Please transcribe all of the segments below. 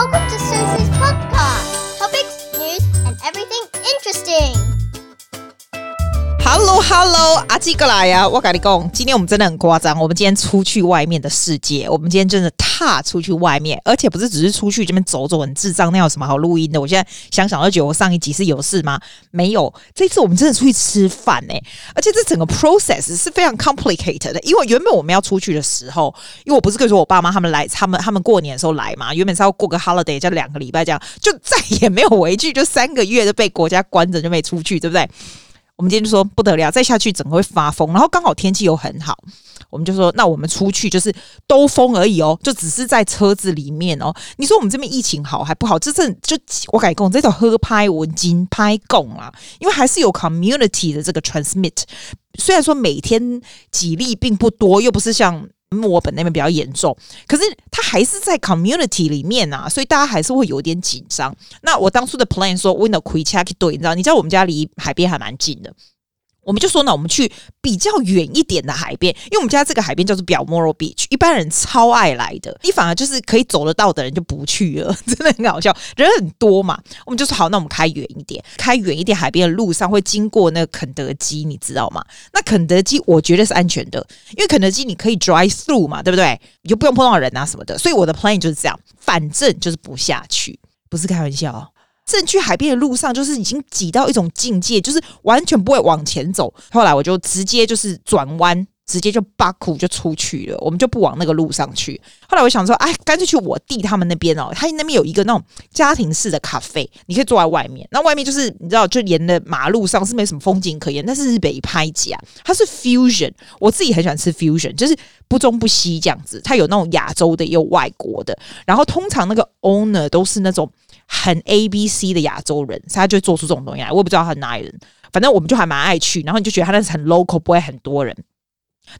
Welcome to Susie's podcast. Hello，阿基过来呀！我跟你讲，今天我们真的很夸张。我们今天出去外面的世界，我们今天真的踏出去外面，而且不是只是出去这边走走，很智障，那有什么好录音的？我现在想想都觉得我上一集是有事吗？没有，这次我们真的出去吃饭呢、而且这整个 process 是非常 complicated 的。因为原本我们要出去的时候，因为我不是跟你说我爸妈他们来，他们他们过年的时候来嘛，原本是要过个 holiday，就两个礼拜这样，就再也没有回去，就三个月就被国家关着，就没出去，对不对？我们今天就说不得了，再下去整个会发疯。然后刚好天气又很好，我们就说那我们出去就是兜风而已哦，就只是在车子里面哦。你说我们这边疫情好还不好？这阵就我改讲这叫喝拍文金拍供啊，因为还是有 community 的这个 transmit。虽然说每天几例并不多，又不是像。墨尔本那边比较严重，可是他还是在 community 里面啊，所以大家还是会有点紧张。那我当初的 plan 说，window quick check 对，你知道，你知道我们家离海边还蛮近的。我们就说呢，我们去比较远一点的海边，因为我们家这个海边叫做 Balmoral Beach，一般人超爱来的。你反而就是可以走得到的人就不去了，真的很搞笑，人很多嘛。我们就说好，那我们开远一点，开远一点海边的路上会经过那个肯德基，你知道吗？那肯德基我觉得是安全的，因为肯德基你可以 drive through 嘛，对不对？你就不用碰到人啊什么的。所以我的 plan 就是这样，反正就是不下去，不是开玩笑哦。正去海边的路上，就是已经挤到一种境界，就是完全不会往前走。后来我就直接就是转弯，直接就巴库就出去了，我们就不往那个路上去。后来我想说，哎，干脆去我弟他们那边哦，他那边有一个那种家庭式的咖啡，你可以坐在外面。那外面就是你知道，就沿着马路上是没什么风景可言，但是日北拍家，它是 fusion，我自己很喜欢吃 fusion，就是不中不西这样子。它有那种亚洲的，也有外国的。然后通常那个 owner 都是那种。很 A B C 的亚洲人，他就会做出这种东西来。我也不知道他哪里人，反正我们就还蛮爱去。然后你就觉得他那是很 local，不会很多人。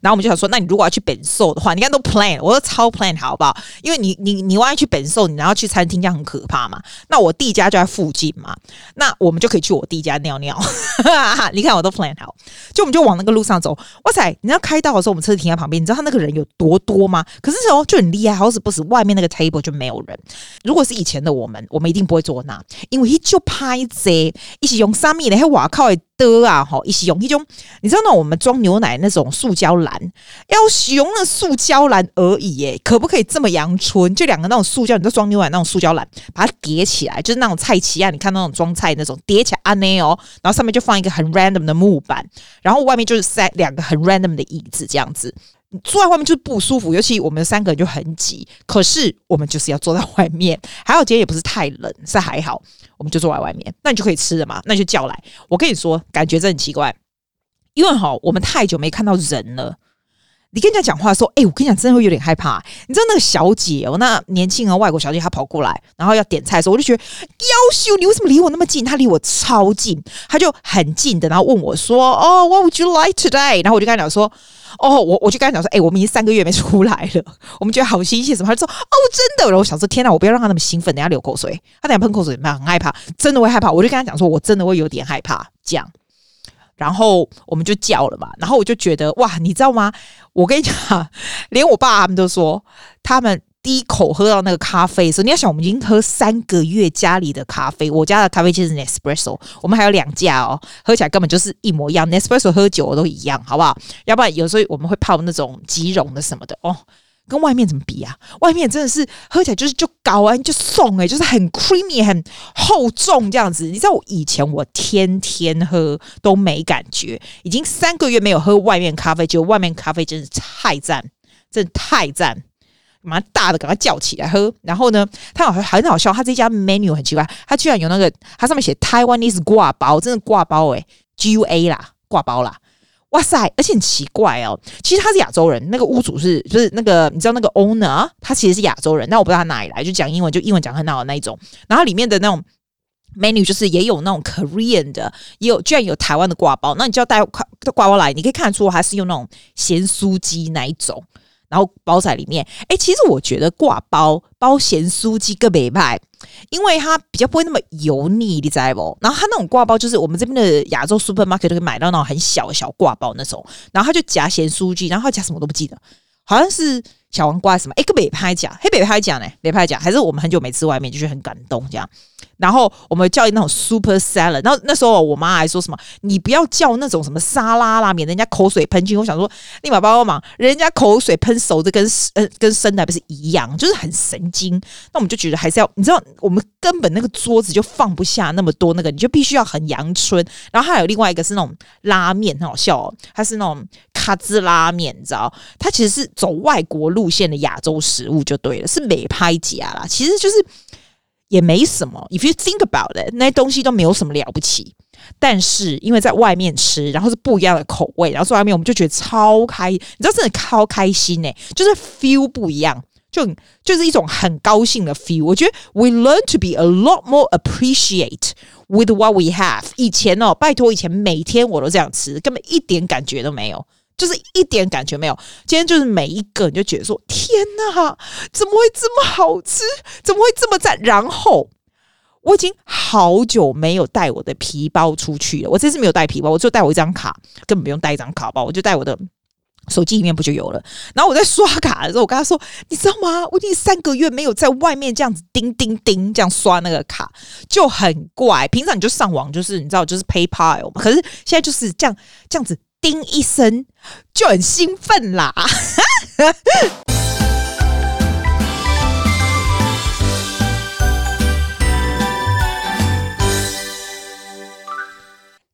然后我们就想说，那你如果要去本寿的话，你看都 plan，我说超 plan 好不好？因为你你你万一去本寿，你然后去餐厅这样很可怕嘛。那我弟家就在附近嘛，那我们就可以去我弟家尿尿。你看我都 plan 好，就我们就往那个路上走。哇塞，你要开道的时候，我们车子停在旁边，你知道他那个人有多多吗？可是时候就很厉害，好死不死，外面那个 table 就没有人。如果是以前的我们，我们一定不会坐那，因为他就拍谢，一起用三米的，还瓦靠啊，哈，一起用一种，你知道那我们装牛奶那种塑胶篮，要使用那塑胶篮而已，耶，可不可以这么阳春？就两个那种塑胶，你都装牛奶那种塑胶篮，把它叠起来，就是那种菜畦啊，你看那种装菜那种叠起来安内哦，然后上面就放一个很 random 的木板，然后外面就是塞两个很 random 的椅子，这样子。坐在外面就是不舒服，尤其我们三个人就很挤。可是我们就是要坐在外面，还好今天也不是太冷，是还好，我们就坐在外面。那你就可以吃了嘛，那就叫来。我跟你说，感觉真很奇怪，因为哈，我们太久没看到人了。你跟人家讲话说，哎、欸，我跟你讲，真的会有点害怕。你知道那个小姐哦，那年轻的外国小姐，她跑过来，然后要点菜的时候，我就觉得，夭寿，你为什么离我那么近？她离我超近，她就很近的，然后问我说，哦，What would you like today？然后我就跟她讲说，哦，我我就跟他讲说，哎、我们已经三个月没出来了，我们觉得好新鲜什么？他就说，哦，真的。然后我想说，天哪，我不要让他那么兴奋，等下流口水，他等下喷口水，很害怕，真的会害怕。我就跟他讲说，我真的会有点害怕，这样。然后我们就叫了嘛，然后我就觉得哇，你知道吗？我跟你讲，连我爸他们都说，他们第一口喝到那个咖啡的时候，你要想，我们已经喝三个月家里的咖啡，我家的咖啡就是 Nespresso，我们还有两架哦，喝起来根本就是一模一样，Nespresso 喝酒都一样，好不好？要不然有时候我们会泡那种即溶的什么的哦。跟外面怎么比啊？外面真的是喝起来就是就高啊，就送哎、就是很 creamy 很厚重这样子。你知道我以前我天天喝都没感觉，已经三个月没有喝外面咖啡，就外面咖啡真是太赞，真的太赞，蛮大的，赶快叫起来喝。然后呢，他好像很好笑，他这家 menu 很奇怪，他居然有那个，他上面写 Taiwanese 挂包，真的挂包哎、欸，G U A 啦，挂包啦。哇塞，而且很奇怪哦，其实他是亚洲人，那个屋主是就是那个你知道那个 owner，他其实是亚洲人，但我不知道他哪里来，就讲英文，就英文讲很好的那一种。然后里面的那种 menu 就是也有那种 Korean 的，也有居然有台湾的挂包。那你就要带挂挂包来，你可以看得出还是用那种咸酥鸡那一种。然后包在里面，哎，其实我觉得挂包包咸酥鸡个袂歹，因为它比较不会那么油腻，你知道不？然后它那种挂包就是我们这边的亚洲 supermarket 都可以买到那种很小小挂包那种，然后它就夹咸酥鸡，然后它夹什么都不记得，好像是小黄瓜什么？哎，个北派讲，黑北派讲呢？北派讲，还是我们很久没吃外面，就是很感动这样。然后我们叫那种 super salad，然后那时候我妈还说什么，你不要叫那种什么沙拉啦，免得人家口水喷进。我想说，立马帮帮忙，人家口水喷熟的跟呃跟生的不是一样，就是很神经。那我们就觉得还是要，你知道，我们根本那个桌子就放不下那么多那个，你就必须要很阳春。然后还有另外一个是那种拉面，很好笑哦，它是那种卡兹拉面，你知道，它其实是走外国路路线的亚洲食物就对了，是美拍家啦，其实就是。也没什么，If you think about it，那些东西都没有什么了不起。但是因为在外面吃，然后是不一样的口味，然后在外面我们就觉得超开，你知道真的超开心呢、就是 feel 不一样，就就是一种很高兴的 feel。我觉得 we learn to be a lot more appreciate with what we have。以前哦，拜托，以前每天我都这样吃，根本一点感觉都没有。就是一点感觉没有，今天就是每一个你就觉得说天哪，怎么会这么好吃？怎么会这么赞？然后我已经好久没有带我的皮包出去了，我这次没有带皮包，我就带我一张卡，根本不用带一张卡包，我就带我的手机里面不就有了？然后我在刷卡的时候，我跟他说，你知道吗？我已经三个月没有在外面这样子叮叮叮这样刷那个卡，就很怪。平常你就上网，就是你知道，就是 PayPal 嘛，可是现在就是这样这样子。叮一声就很兴奋啦！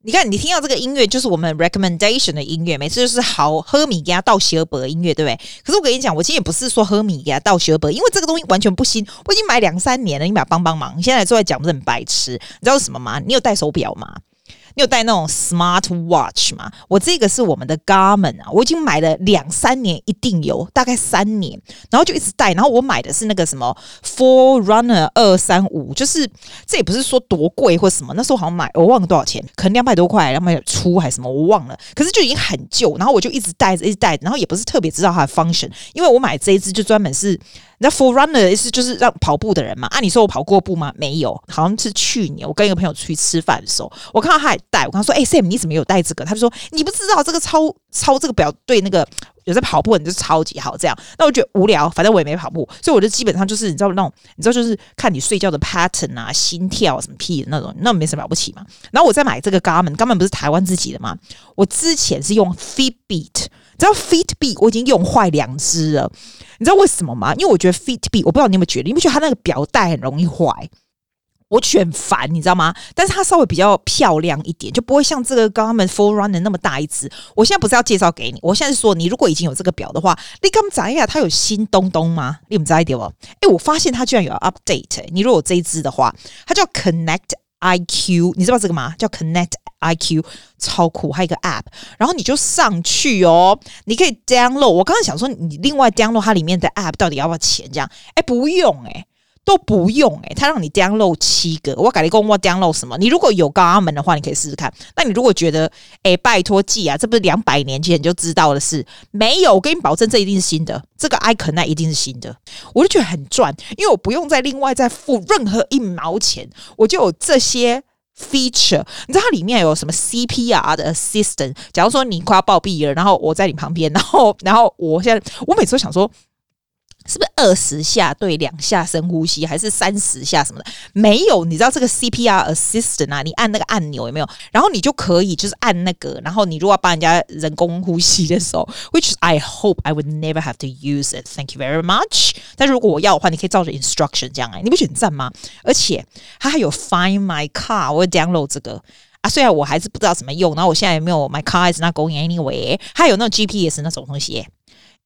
你看，你听到这个音乐就是我们 recommendation 的音乐，每次就是好喝米给他倒喜尔伯音乐，对不对？可是我跟你讲，我今天也不是说喝米给他倒喜尔伯，因为这个东西完全不新，我已经买两三年了。你把帮帮忙，你现在坐在讲不是很白痴？你知道是什么吗？你有戴手表吗？你有戴那种 smart watch 吗？我这个是我们的 Garmin 啊，我已经买了两三年，一定有大概三年，然后就一直戴。然后我买的是那个什么 Forerunner 二三五，就是这也不是说多贵或什么，那时候好像买我忘了多少钱，可能两百多块，两百出还是什么，我忘了。可是就已经很旧，然后我就一直戴着，一直戴，然后也不是特别知道它的 function，因为我买这一支就专门是。那 Forerunner 的意思就是让跑步的人嘛？啊，你说我跑过步吗？没有，好像是去年我跟一个朋友出去吃饭的时候，我看到他也戴，我跟他说：“哎、欸、，Sam，你怎么有戴这个？”他就说：“你不知道这个超超这个表对那个有在跑步的人就超级好。”这样，那我觉得无聊，反正我也没跑步，所以我就基本上就是你知道那种，你知道就是看你睡觉的 pattern 啊、心跳什么屁的那种，那没什么了不起嘛。然后我再买这个 Garmin，Garmin 不是台湾自己的吗？我之前是用 Fitbit。你知道 Fitbit 我已经用坏两只了，你知道为什么吗？因为我觉得 Fitbit 我不知道你有没有觉得，你不觉得它那个表带很容易坏？我觉得很烦，你知道吗？但是它稍微比较漂亮一点，就不会像这个 Garmin Forerunner 那么大一只。我现在不是要介绍给你，我现在是说，你如果已经有这个表的话，你刚才呀，它有新东东吗？你们知道一点不？哎，我发现它居然有 update。你如果有这一只的话，它叫 Connect IQ，你知道这个吗？叫 Connect。IQ 超酷，还有一个 App，然后你就上去哦，你可以 download。我刚刚想说，你另外 download 它里面的 App 到底要不要钱？这样，哎，不用哎。都不用哎、他让你 download 七个，我改你跟我 download 什么？你如果有 Garmin 的话，你可以试试看。那你如果觉得哎、拜托记啊，这不是两百年前你就知道的事？没有，我跟你保证，这一定是新的。这个 icon 那一定是新的，我就觉得很赚，因为我不用再另外再付任何一毛钱，我就有这些 feature。你知道它里面有什么 CPR 的 assistant？假如说你快要暴毙了，然后我在你旁边，然后然后我现在我每次都想说。是不是二十下对两下深呼吸，还是三十下什么的？没有，你知道这个 CPR assistant 啊？你按那个按钮有没有？然后你就可以就是按那个，然后你如果帮人家人工呼吸的时候，which I hope I would never have to use it. Thank you very much. 但是如果我要的话，你可以照着 instruction 这样哎、你不觉得很赞吗？而且它还有 Find My Car，我会 download 这个啊。虽然我还是不知道怎么用，然后我现在也没有 My Car is not going anywhere。还有那种 GPS 那种东西、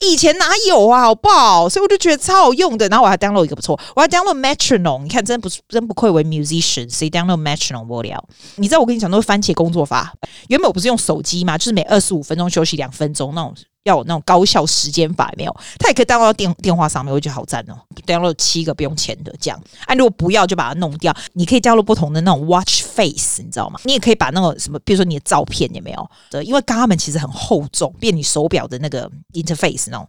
以前哪有啊，好不好？所以我就觉得超好用的。然后我还 download 一个不错，我还 download Metronome。你看，真不真不愧为 musician，所以 download Metronome 无聊。你知道我跟你讲那个番茄工作法，原本我不是用手机嘛，就是每二十五分钟休息两分钟那种。要有那种高效时间法没有？它也可以 download 到电电话上面，我觉得好赞哦。download 七个不用钱的这样，啊，如果不要就把它弄掉。你可以加入不同的那种 watch face，你知道吗？你也可以把那个什么，比如说你的照片有没有？对，因为 Garmin 其实很厚重，变你手表的那个 interface 那种。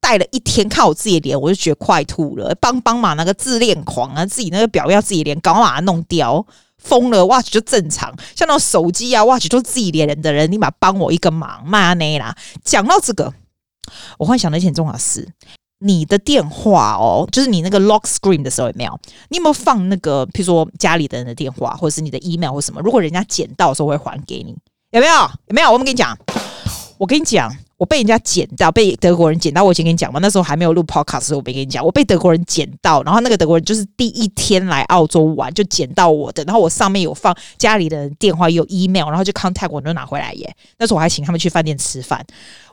戴了一天，看我自己的脸，我就觉得快吐了。帮帮忙，那个自恋狂啊，自己那个表要自己脸，赶快把它弄掉。疯了，watch 就正常，像那种手机啊，watch 都自己连人的人，你妈帮我一个忙，妈内啦。讲到这个，我幻想了一件重要的事。你的电话哦，就是你那个 lock screen 的时候有没有？你有没有放那个，譬如说家里的人的电话，或者是你的 email 或什么？如果人家捡到的时候会还给你，有没有？有没有？我们跟你讲，我跟你讲。我被人家捡到，被德国人捡到。我以前跟你讲嘛，那时候还没有录 podcast 的时候，我没跟你讲。我被德国人捡到，然后那个德国人就是第一天来澳洲玩就捡到我的，然后我上面有放家里的电话，有 email，然后就 contact 我，就拿回来耶。那时候我还请他们去饭店吃饭。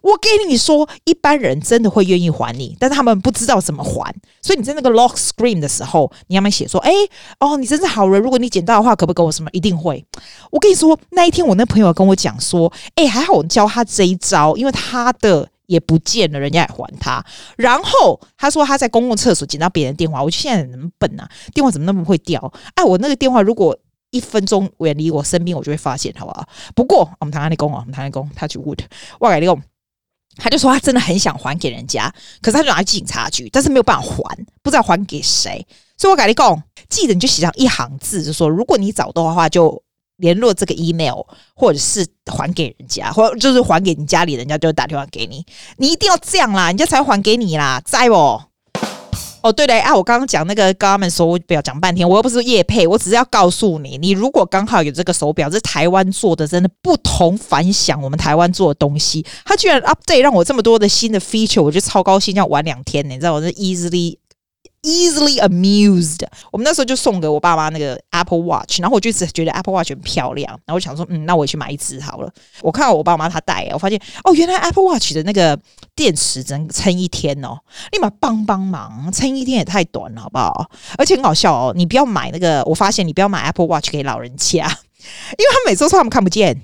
我跟你说，一般人真的会愿意还你，但是他们不知道怎么还。所以你在那个 lock screen 的时候，你要么写说：“哎，哦，你真是好人，如果你捡到的话，可不可以给我什么？”一定会。我跟你说，那一天我那朋友跟我讲说：“哎，还好我教他这一招，因为他他的。”也不见了，人家也还他。然后他说他在公共厕所捡到别人电话，我现在怎么笨啊？电话怎么那么会掉？哎，我那个电话如果一分钟远离我身边，我就会发现，好不好？不过我们谈理工啊，我们谈理工，他去 wood，我改理工，他就说他真的很想还给人家，可是他就拿去警察局，但是没有办法还，不知道还给谁。所以我改理工，记得你就写上一行字，就说如果你找到的话就。联络这个 email，或者是还给人家，或就是还给你家里人家，就打电话给你。你一定要这样啦，人家才还给你啦，在不？哦，对了，啊，我刚刚讲那个 Garmin 手表讲半天，我又不是叶配，我只是要告诉你，你如果刚好有这个手表，是台湾做的，真的不同凡响。我们台湾做的东西，它居然 update 让我这么多的新的 feature，我就超高兴，要玩两天，你知道我是 easily。Easily amused，我们那时候就送给我爸妈那个 Apple Watch，然后我就一直觉得 Apple Watch 很漂亮，然后我想说，嗯，那我也去买一只好了。我看到我爸妈他戴，我发现哦，原来 Apple Watch 的那个电池只能撑一天哦，立马帮帮忙，撑一天也太短了，好不好？而且很好笑哦，你不要买那个，我发现你不要买 Apple Watch 给老人家，因为他每次说他们看不见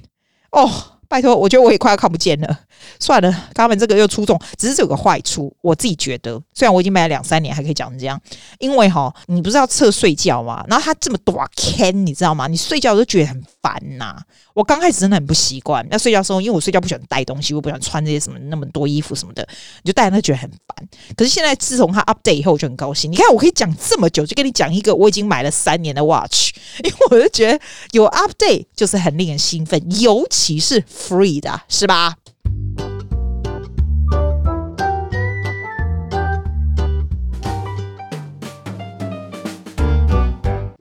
哦。拜托，我觉得我也快要看不见了。算了，他们这个又出众，只是有个坏处，我自己觉得，虽然我已经买了两三年，还可以讲成这样。因为哈，你不是要侧睡觉吗？然后它这么大坑，你知道吗？你睡觉都觉得很烦呐、我刚开始真的很不习惯，那睡觉的时候，因为我睡觉不喜欢带东西，我不喜欢穿这些什么那么多衣服什么的，你就带那觉得很烦。可是现在自从它 update 以后，我就很高兴。你看，我可以讲这么久，就跟你讲一个我已经买了三年的 watch，因为我就觉得有 update 就是很令人兴奋，尤其是 free 的，是吧？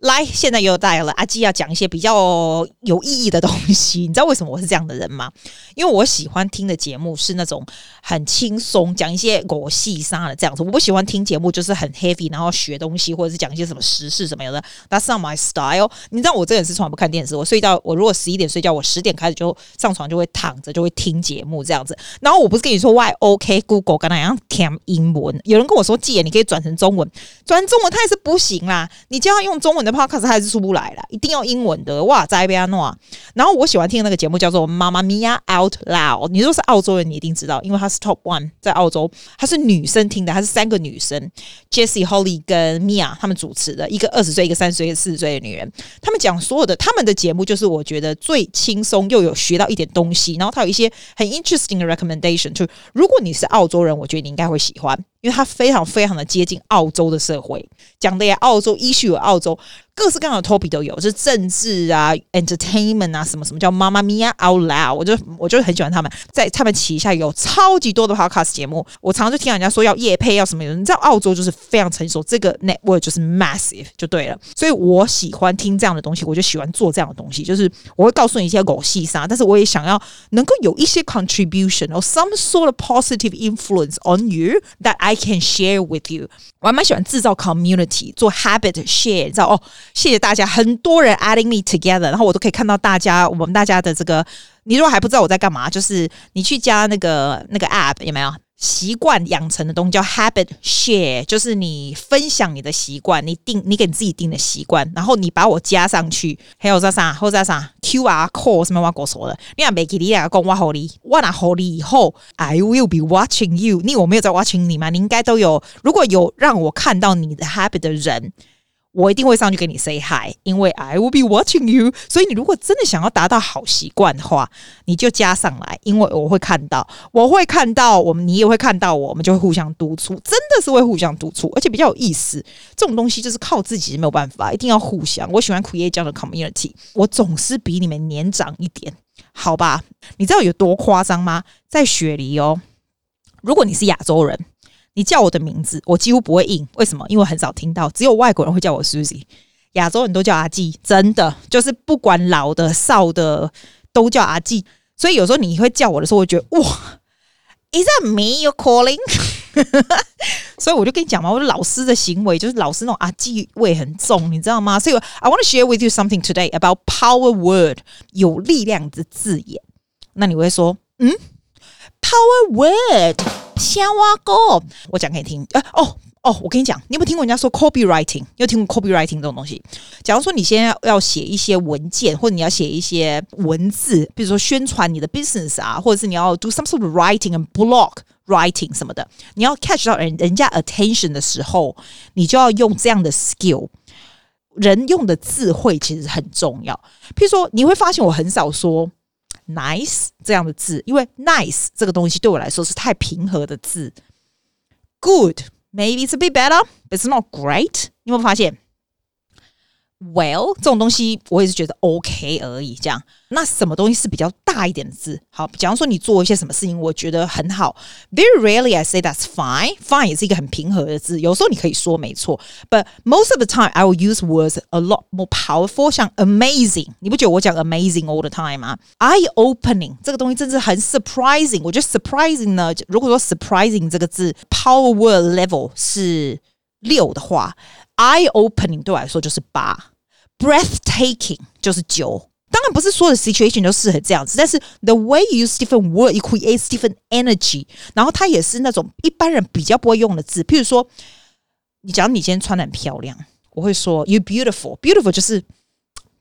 来，现在又带了阿基要讲一些比较有意义的东西。你知道为什么我是这样的人吗？因为我喜欢听的节目是那种很轻松，讲一些狗戏沙的这样子。我不喜欢听节目就是很 heavy，然后学东西或者是讲一些什么时事什么的。That's not my style。你知道我这个人是从来不看电视，我睡觉，我如果十一点睡觉，我十点开始就上床就会躺着就会听节目这样子。然后我不是跟你说 Why OK Google 跟那样填英文，有人跟我说姐，你可以转成中文，转中文它也是不行啦。你就要用中文的。可是还是出不来了，一定要英文的哇！在边诺，然后我喜欢听的那个节目叫做《妈妈咪呀 Out Loud》。你如果是澳洲人，你一定知道，因为它是 Top One 在澳洲，它是女生听的，它是三个女生，Jessie、Holly 跟 Mia 他们主持的，一个二十岁，一个三十岁，一个四十岁的女人。他们讲所有的他们的节目，就是我觉得最轻松又有学到一点东西，然后它有一些很 interesting 的 recommendation。就如果你是澳洲人，我觉得你应该会喜欢。因为它非常非常的接近澳洲的社会，讲的也澳洲依序有澳洲。各式各样的 topic 都有，就是政治啊、entertainment 啊，什么什么叫妈妈咪呀 out loud，我就我就很喜欢他们，在他们旗下有超级多的 podcast 节目，我常常就听人家说要夜配要什么，你知道澳洲就是非常成熟，这个 network 就是 massive 就对了，所以我喜欢听这样的东西，我就喜欢做这样的东西，就是我会告诉你一些狗屁啥，但是我也想要能够有一些 contribution or some sort of positive influence on you that I can share with you。我还蛮喜欢制造 community，做 habit share，你知道哦？谢谢大家，很多人 adding me together，然后我都可以看到大家，我们大家的这个。你如果还不知道我在干嘛，就是你去加那个那个 app 有没有？习惯养成的东西叫 habit share，就是你分享你的习惯，你定你给你自己定的习惯，然后你把我加上去，还有在啥或者在啥 QR code 什么我跟我说的，你看没给你啊，讲我好你，我拿好你以后，I will be watching you，你我没有在 watching 你吗？你应该都有，如果有让我看到你的 habit 的人。我一定会上去跟你 say hi，因为 I will be watching you。所以你如果真的想要达到好习惯的话，你就加上来，因为我会看到，我会看到我们，你也会看到我，我们就会互相督促，真的是会互相督促，而且比较有意思。这种东西就是靠自己没有办法，一定要互相。我喜欢 create 这样的 community，我总是比你们年长一点，好吧？你知道有多夸张吗？在雪梨哦，如果你是亚洲人。你叫我的名字，我几乎不会应。为什么？因为很少听到，只有外国人会叫我 Susie，亚洲人都叫阿季，真的就是不管老的少的都叫阿季。所以有时候你会叫我的时候，我觉得哇，Is that me you calling？所以我就跟你讲嘛，我的老师的行为就是老师那种阿季味很重，你知道吗？所以 I want to share with you something today about power word，有力量的字眼。那你会说，嗯，power word，香蛙哥，我讲给你听。呃，哦。哦，我跟你讲，你有没有听过人家说 copywriting？有听过 copywriting 这种东西？假如说你现在要写一些文件，或者你要写一些文字，比如说宣传你的 business 啊，或者是你要 do some sort of writing and blog writing 什么的，你要 catch 到人人家 attention 的时候，你就要用这样的 skill。人用的智慧其实很重要。譬如说，你会发现我很少说 nice 这样的字，因为 nice 这个东西对我来说是太平和的字。good。Maybe it's a bit better, but it's not great。你有没有发现？Well，这种东西我也是觉得 OK 而已。这样，那什么东西是比较大一点的字？好，假如说你做一些什么事情，我觉得很好。Very rarely I say that's fine. Fine 也是一个很平和的字。有时候你可以说没错，but most of the time I will use words a lot more powerful，像 amazing。你不觉得我讲 amazing all the time 吗？Eye-opening 这个东西真是很 surprising。我觉得 surprising 呢，如果说 surprising 这个字 power word level 是六的话 ，eye-opening 对我来说就是八。Breathtaking 就是九，当然不是所有的 situation 都适合这样子，但是 the way you use different word, it creates different energy。然后它也是那种一般人比较不会用的字，譬如说，你假如你今天穿得很漂亮，我会说 you beautiful，beautiful 就是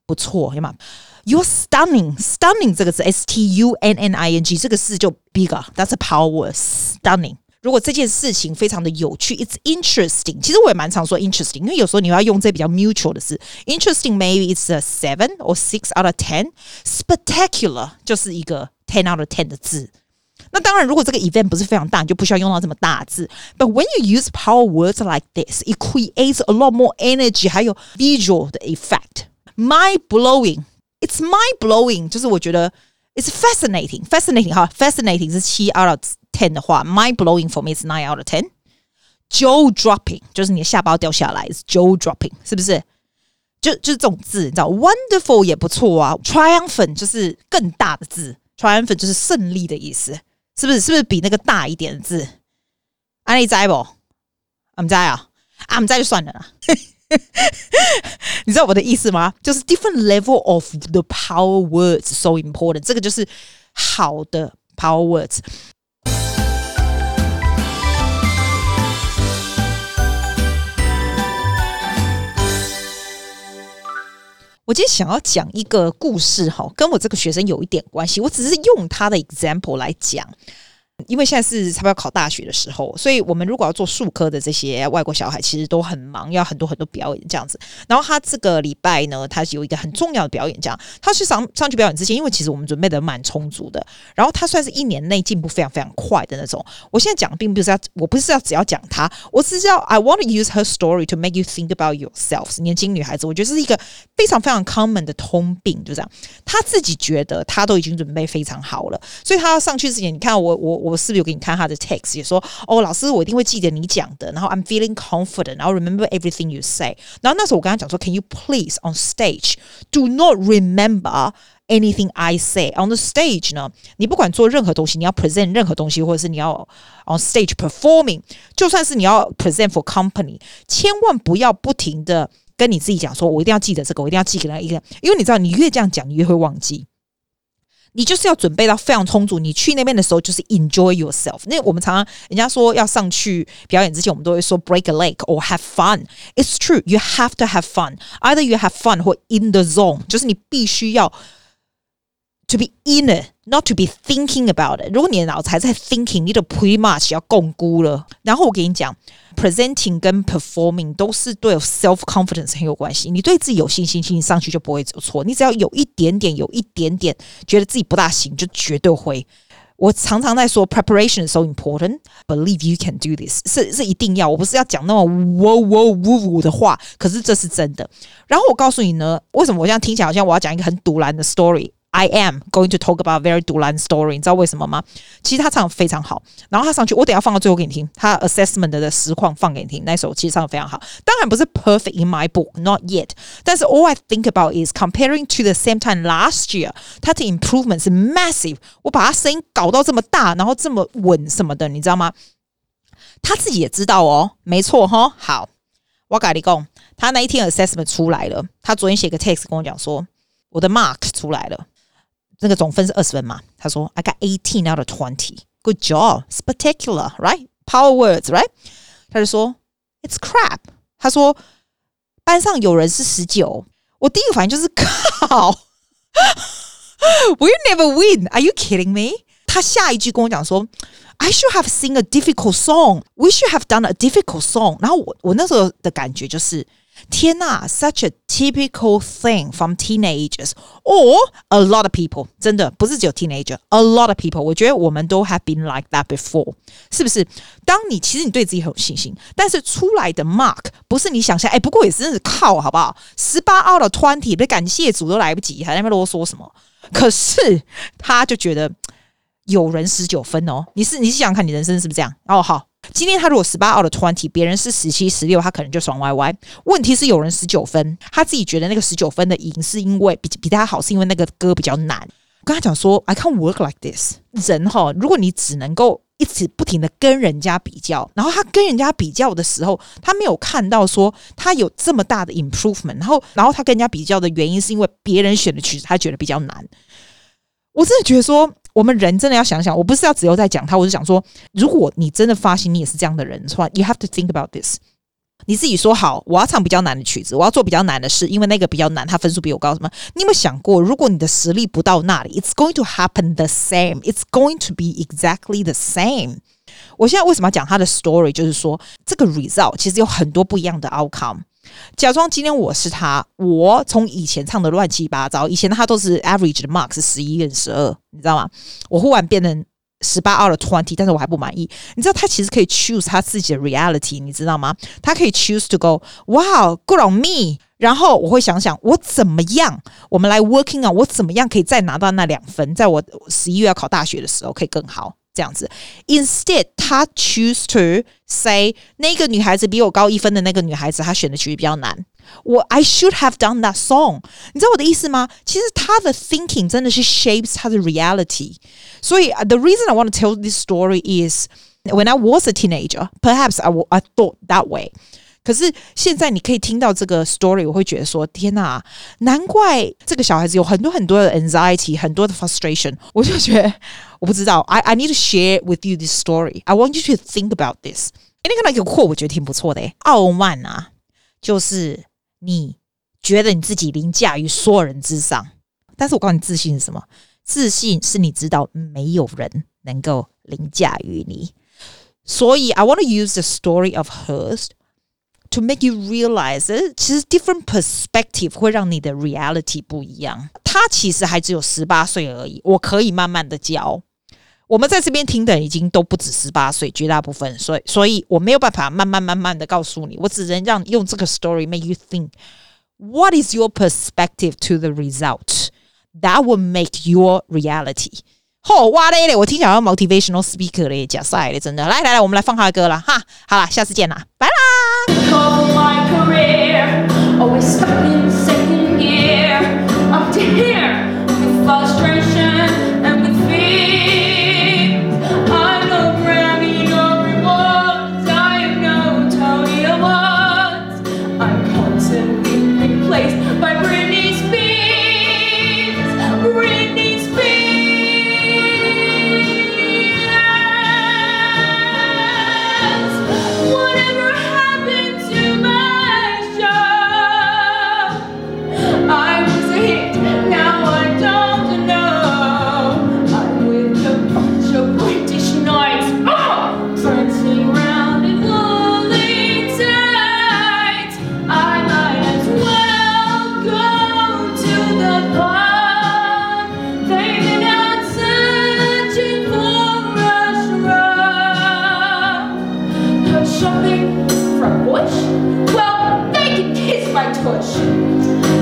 不错，有吗？You're stunning，stunning 这个字 s t u n n i n g 这个字就 bigger，that's a power word，stunning。 如果这件事情非常的有趣，it's interesting。其实我也蛮常说 interesting，因为有时候你要用这比较 mutual 的字。Interesting maybe it's a seven or six out of ten。Spectacular 就是一个 ten out of ten 的字。那当然，如果这个 event 不是非常大，你就不需要用到这么大字。But when you use power words like this, it creates a lot more energy，还有 visual 的 effect。Mind blowing, it's mind blowing，就是我觉得 it's fascinating, fascinating 哈，fascinating 是七 out of ten 的话，mind blowing for me is nine out of ten。jaw dropping 就是你的下巴掉下来，is jaw dropping 是不是？就就是这种字，你知道，wonderful 也不错啊。triumphant 就是更大的字，triumphant 就是胜利的意思，是不是？是不是比那个大一点的字？啊，你在不？我们在啊，啊，我们在就算了啦。你知道我的意思吗？就是 different level of the power words so important。这个就是好的 power words。我今天想要讲一个故事，哈，跟我这个学生有一点关系。我只是用他的 example 来讲。因为现在是差不多要考大学的时候，所以我们如果要做术科的这些外国小孩，其实都很忙，要很多很多表演这样子。然后他这个礼拜呢，他是有一个很重要的表演，这样他去上上去表演之前，因为其实我们准备的蛮充足的。然后他算是一年内进步非常非常快的那种。我现在讲并不是要，我不是要只要讲他，我是要 I want to use her story to make you think about yourself。年轻女孩子，我觉得这是一个非常非常 common 的通病，就这样。他自己觉得他都已经准备非常好了，所以他要上去之前，你看我我我。我是不是有给你看他的 text？也说哦，老师，我一定会记得你讲的。然后 I'm feeling confident，然后 remember everything you say。然后那时候我跟他讲说，Can you please on stage do not remember anything I say on the stage 呢？你不管做任何东西，你要 present 任何东西，或者是你要 on stage performing，就算是你要 present for company，千万不要不停的跟你自己讲说，我一定要记得这个，我一定要记得那一个，因为你知道，你越这样讲，你越会忘记。你就是要准备到非常充足，你去那边的时候就是 enjoy yourself。那我们常常人家说要上去表演之前，我们都会说 break a leg or have fun。It's true, you have to have fun. Either you have fun 或 in the zone，就是你必须要 to be in it, not to be thinking about it。如果你的脑子还在 thinking，你的 pretty much 要摃龟了。然后我跟你讲。Presenting 跟 performing 都是对 self confidence 很有关系。你对自己有信心，你上去就不会走错。你只要有一点点、有一点点觉得自己不大行，就绝对会。我常常在说，preparation is so important. Believe you can do this 是是一定要。我不是要讲那么哇哇呜呜的话，可是这是真的。然后我告诉你呢，为什么我这样听起来好像我要讲一个很赌烂的 story？I am going to talk about very Dulan story，你知道为什么吗？其实他唱的非常好，然后他上去，我等下放到最后给你听，他 assessment 的实况放给你听，那首其实唱的非常好。当然不是 perfect in my book，not yet。但是 all I think about is comparing to the same time last year，他的 improvement 是 massive。我把他声音搞到这么大，然后这么稳什么的，你知道吗？他自己也知道哦，没错哈。好，我跟你讲，他那一天 assessment 出来了，他昨天写个 text 跟我讲说，我的 mark 出来了。那个总分是二十分嘛？他说：“I got eighteen out of twenty. Good job. Spectacular, right? Power words, right?” 他就说：“It's crap。”他说：“班上有人是十九。”我第一个反应就是靠，We never win. Are you kidding me？他下一句跟我讲说：“I should have sing a difficult song. We should have done a difficult song.” 然后我我那时候的感觉就是。天呐，such a typical thing from teenagers or a lot of people，真的不是只有 teenager，a lot of people。我觉得我们都 have been like that before，是不是？当你其实你对自己很有信心，但是出来的 mark 不是你想象，哎，不过也是真是靠，好不好？十八 out of twenty，别感谢主都来不及，还在那边啰嗦什么？可是他就觉得有人十九分哦，你是你是想看你人生是不是这样？哦，好。今天他如果十八 out of twenty，别人是十七、十六，他可能就爽歪歪。问题是有人十九分，他自己觉得那个十九分的赢是因为比比他好，是因为那个歌比较难。我跟他讲说，I can't work like this。人哈，如果你只能够一直不停的跟人家比较，然后他跟人家比较的时候，他没有看到说他有这么大的 improvement，然后然后他跟人家比较的原因是因为别人选的曲子他觉得比较难。我真的觉得说。我们人真的要想想，我不是要只有在讲他，我是想说，如果你真的发现你也是这样的人的话，you have to think about this。你自己说好，我要唱比较难的曲子，我要做比较难的事，因为那个比较难，他分数比我高，什么？你有没有想过，如果你的实力不到那里，it's going to happen the same. It's going to be exactly the same. 我现在为什么要讲他的 story？就是说，这个 result 其实有很多不一样的 outcome。假装今天我是他，我从以前唱的乱七八糟，以前他都是 average 的 mark 是十一跟十二，你知道吗？我忽然变成十八 out of twenty，但是我还不满意。你知道他其实可以 choose 他自己的 reality，你知道吗？他可以 choose to go wow good on me，然后我会想想我怎么样，我们来 working on 我怎么样可以再拿到那两分，在我十一月要考大学的时候可以更好。这样子，instead，他 choose to say 那个女孩子比我高一分的那个女孩子，她选的曲比较难。我 I should have done that song。你知道我的意思吗？其实他的 thinking 真的是 shapes 他的 reality。所以 the reason I want to tell this story is when I was a teenager, perhaps I I thought that way。 可是现在你可以听到这个 story，我会觉得说天哪，难怪这个小孩子有很多很多的 anxiety，很多的 frustration。我就觉得我不知道，I I need to share with you this story. I want you to think about this。哎，那个那个 quote 我觉得挺不错的诶。傲慢啊，就是你觉得你自己凌驾于所有人之上。但是我告诉你，自信是什么？自信是你知道没有人能够凌驾于你。所以 I want to use the story of hers。 To make you realize，其实 different perspective 会让你的 reality 不一样。他其实还只有十八岁而已，我可以慢慢的教。我们在这边听的已经都不止十八岁，绝大部分，所以所以我没有办法慢慢慢慢的告诉你，我只能让用这个 story make you think。What is your perspective to the result that will make your reality？嚯、哦，哇嘞嘞，我听起来像 motivational speaker 嘞，假赛嘞，真的。来来来，我们来放他的歌了哈。好了，下次见啦，拜啦。 obstacle my career. Always stuck in second gear. Up to here. hoje.